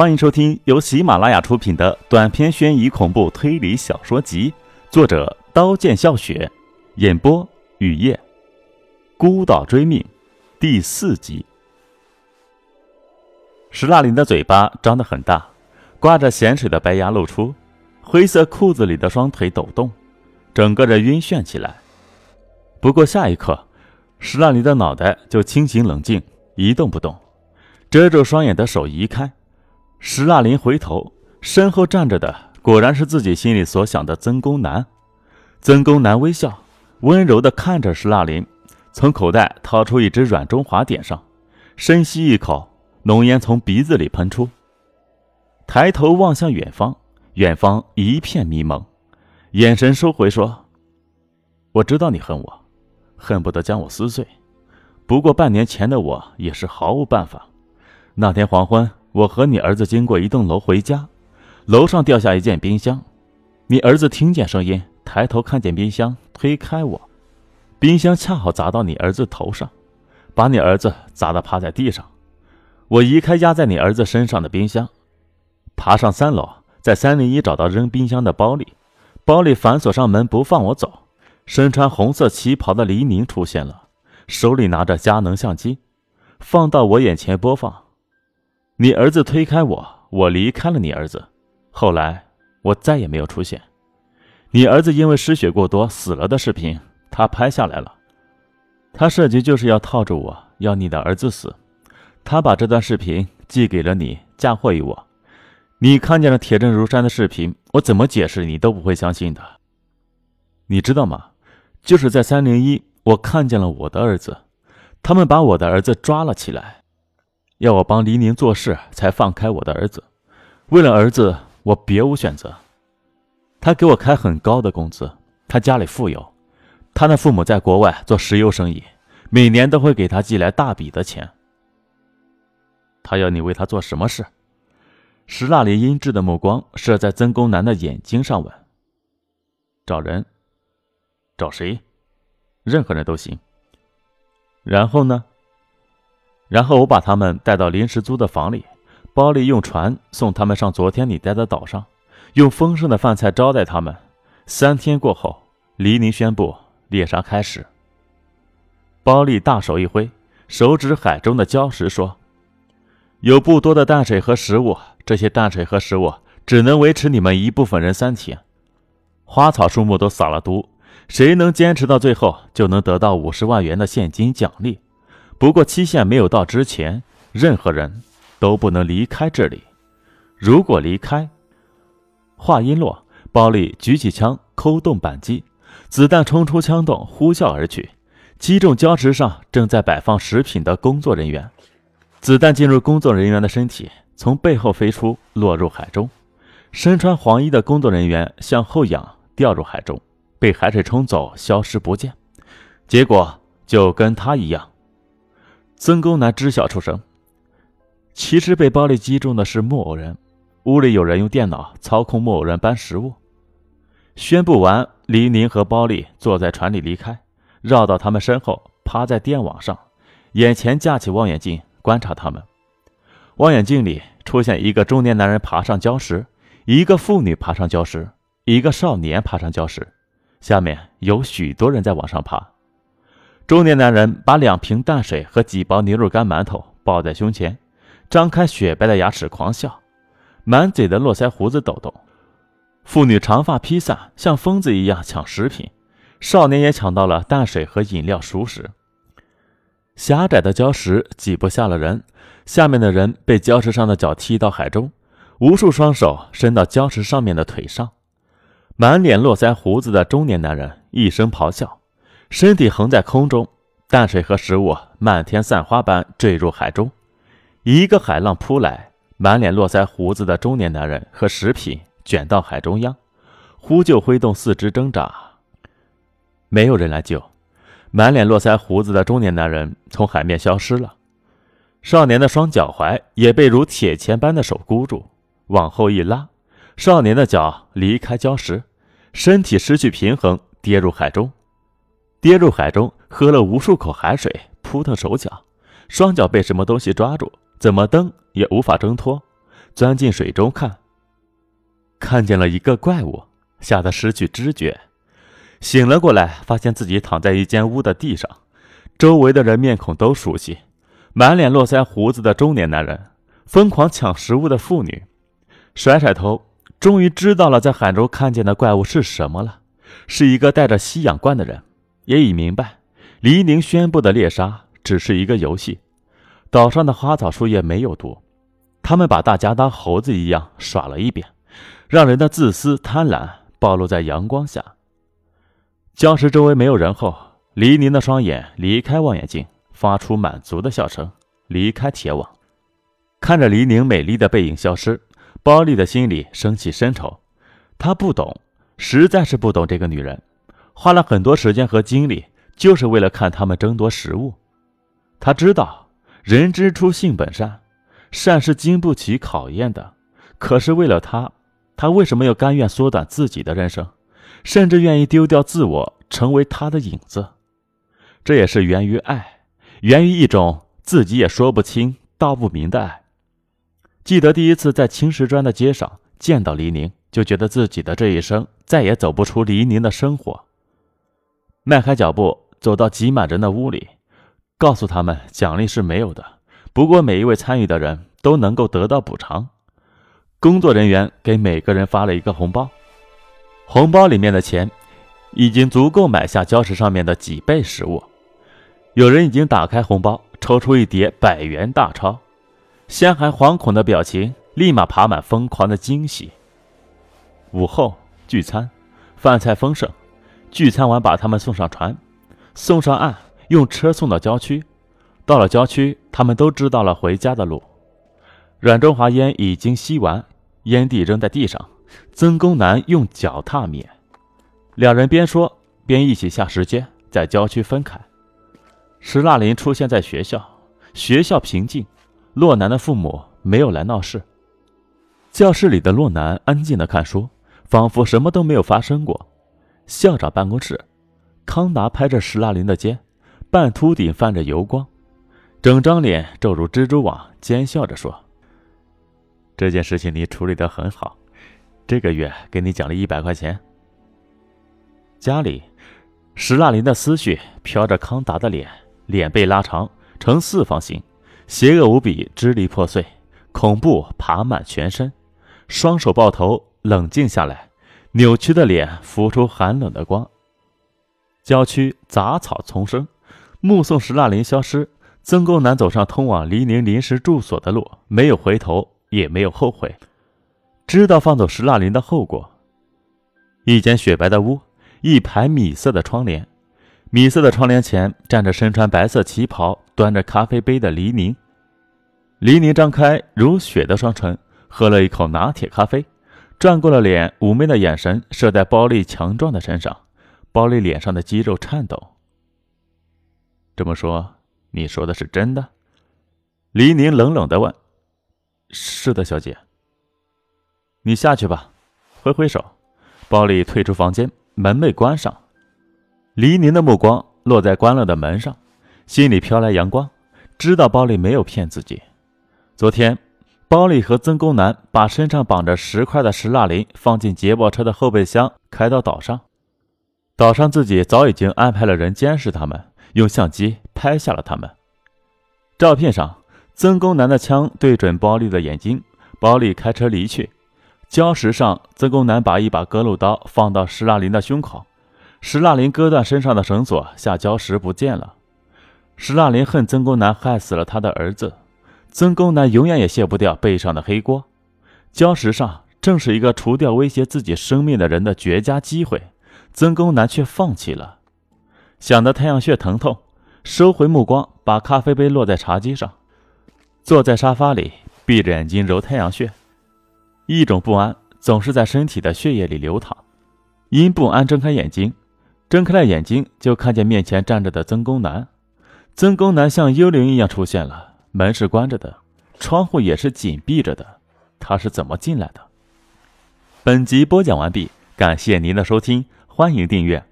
欢迎收听由喜马拉雅出品的短篇悬疑恐怖推理小说集，作者刀剑笑雪，演播雨夜，孤岛追命第四集。石蜡林的嘴巴张得很大，挂着咸水的白牙露出，灰色裤子里的双腿抖动，整个人晕眩起来。不过下一刻，石蜡林的脑袋就清醒冷静，一动不动，遮住双眼的手移开。石蜡林回头，身后站着的果然是自己心里所想的曾公南。曾公南微笑，温柔地看着石蜡林，从口袋掏出一支软中华点上，深吸一口，浓烟从鼻子里喷出。抬头望向远方，远方一片迷蒙，眼神收回，说：“我知道你恨我，恨不得将我撕碎。不过半年前的我也是毫无办法。那天黄昏。”我和你儿子经过一栋楼回家，楼上掉下一件冰箱，你儿子听见声音，抬头看见冰箱，推开我，冰箱恰好砸到你儿子头上，把你儿子砸得趴在地上。我移开压在你儿子身上的冰箱，爬上三楼，在三零一找到扔冰箱的包里，包里反锁上门不放我走。身穿红色旗袍的黎明出现了，手里拿着佳能相机，放到我眼前播放。你儿子推开我，我离开了你儿子。后来我再也没有出现。你儿子因为失血过多死了的视频，他拍下来了。他设计就是要套住我，要你的儿子死。他把这段视频寄给了你，嫁祸于我。你看见了铁证如山的视频，我怎么解释你都不会相信的。你知道吗？就是在三零一，我看见了我的儿子，他们把我的儿子抓了起来。要我帮黎宁做事，才放开我的儿子。为了儿子，我别无选择。他给我开很高的工资，他家里富有，他的父母在国外做石油生意，每年都会给他寄来大笔的钱。他要你为他做什么事？石蜡林阴鸷的目光射在曾公南的眼睛上，问：“找人？找谁？任何人都行。然后呢？”然后我把他们带到临时租的房里，包里用船送他们上昨天你待的岛上，用丰盛的饭菜招待他们。三天过后，黎宁宣布猎杀开始。包利大手一挥，手指海中的礁石说：“有不多的淡水和食物，这些淡水和食物只能维持你们一部分人三天。花草树木都撒了毒，谁能坚持到最后，就能得到五十万元的现金奖励。”不过期限没有到之前，任何人都不能离开这里。如果离开，话音落，包利举起枪，扣动扳机，子弹冲出枪洞，呼啸而去，击中礁石上正在摆放食品的工作人员。子弹进入工作人员的身体，从背后飞出，落入海中。身穿黄衣的工作人员向后仰，掉入海中，被海水冲走，消失不见。结果就跟他一样。曾公南知晓出声。其实被包里击中的是木偶人，屋里有人用电脑操控木偶人搬食物。宣布完，黎宁和包丽坐在船里离开，绕到他们身后，趴在电网上，眼前架起望远镜观察他们。望远镜里出现一个中年男人爬上礁石，一个妇女爬上礁石，一个少年爬上礁石，下面有许多人在往上爬。中年男人把两瓶淡水和几包牛肉干馒头抱在胸前，张开雪白的牙齿狂笑，满嘴的络腮胡子抖动。妇女长发披散，像疯子一样抢食品。少年也抢到了淡水和饮料熟食。狭窄的礁石挤不下了人，下面的人被礁石上的脚踢到海中，无数双手伸到礁石上面的腿上。满脸络腮胡子的中年男人一声咆哮。身体横在空中，淡水和食物漫天散花般坠入海中。一个海浪扑来，满脸络腮胡子的中年男人和食品卷到海中央，呼救挥动四肢挣扎。没有人来救，满脸络腮胡子的中年男人从海面消失了。少年的双脚踝也被如铁钳般的手箍住，往后一拉，少年的脚离开礁石，身体失去平衡，跌入海中。跌入海中，喝了无数口海水，扑腾手脚，双脚被什么东西抓住，怎么蹬也无法挣脱。钻进水中看，看见了一个怪物，吓得失去知觉。醒了过来，发现自己躺在一间屋的地上，周围的人面孔都熟悉，满脸络腮胡子的中年男人，疯狂抢食物的妇女，甩甩头，终于知道了在海中看见的怪物是什么了，是一个带着吸氧罐的人，也已明白，黎宁宣布的猎杀只是一个游戏，岛上的花草树叶没有毒，他们把大家当猴子一样耍了一遍，让人的自私贪婪暴露在阳光下。礁石周围没有人后，黎宁的双眼离开望远镜，发出满足的笑声，离开铁网。看着黎宁美丽的背影消失，包丽的心里升起深仇。他不懂，实在是不懂这个女人，花了很多时间和精力，就是为了看他们争夺食物。他知道，人之初性本善，善是经不起考验的。可是为了他，他为什么要甘愿缩短自己的人生？甚至愿意丢掉自我，成为他的影子，这也是源于爱，源于一种自己也说不清道不明的爱。记得第一次在青石砖的街上见到黎宁，就觉得自己的这一生再也走不出黎宁的生活。迈开脚步走到挤满人的屋里，告诉他们奖励是没有的，不过每一位参与的人都能够得到补偿。工作人员给每个人发了一个红包。红包里面的钱，已经足够买下礁石上面的几倍食物。有人已经打开红包，抽出一叠百元大钞，先还惶恐的表情，立马爬满疯狂的惊喜。午后聚餐，饭菜丰盛。聚餐完，把他们送上船，送上岸，用车送到郊区。到了郊区，他们都知道了回家的路。阮中华烟已经吸完，烟蒂扔在地上。曾公南用脚踏灭，两人边说边一起下石阶，在郊区分开。石腊林出现在学校，学校平静，洛南的父母没有来闹事。教室里的洛南安静的看书，仿佛什么都没有发生过。校长办公室，康达拍着石腊林的肩，半秃顶泛着油光，整张脸皱如蜘蛛网，奸笑着说：“这件事情你处理得很好。”这个月给你奖励一百块钱。家里，石腊林的思绪飘着康达的脸，脸被拉长呈四方形，邪恶无比，支离破碎，恐怖爬满全身，双手抱头，冷静下来，扭曲的脸浮出寒冷的光。郊区杂草丛生，目送石腊林消失，曾公南走上通往黎宁临时住所的路，没有回头，也没有后悔。知道放走石腊林的后果。一间雪白的屋，一排米色的窗帘，米色的窗帘前站着身穿白色旗袍、端着咖啡杯的黎宁。黎宁张开如雪的双唇，喝了一口拿铁咖啡，转过了脸，妩媚的眼神射在包丽强壮的身上，包丽脸上的肌肉颤抖。这么说，你说的是真的？黎宁冷冷的问。是的，小姐。你下去吧，挥挥手，包丽退出房间，门被关上。黎宁的目光落在关了的门上，心里飘来阳光，知道包丽没有骗自己。昨天，包丽和曾公南把身上绑着石块的石蜡林放进捷豹车的后备箱，开到岛上。岛上自己早已经安排了人监视他们，用相机拍下了他们。照片上，曾公南的枪对准包丽的眼睛，包丽开车离去。礁石上，曾公南把一把割路刀放到石腊林的胸口，石腊林割断身上的绳索，下礁石不见了。石腊林恨曾公南害死了他的儿子，曾公南永远也卸不掉背上的黑锅。礁石上正是一个除掉威胁自己生命的人的绝佳机会，曾公南却放弃了。想得太阳穴疼痛，收回目光，把咖啡杯落在茶几上，坐在沙发里，闭着眼睛揉太阳穴。一种不安总是在身体的血液里流淌，因不安睁开眼睛，睁开了眼睛就看见面前站着的曾公南。曾公南像幽灵一样出现了，门是关着的，窗户也是紧闭着的，他是怎么进来的？本集播讲完毕，感谢您的收听，欢迎订阅。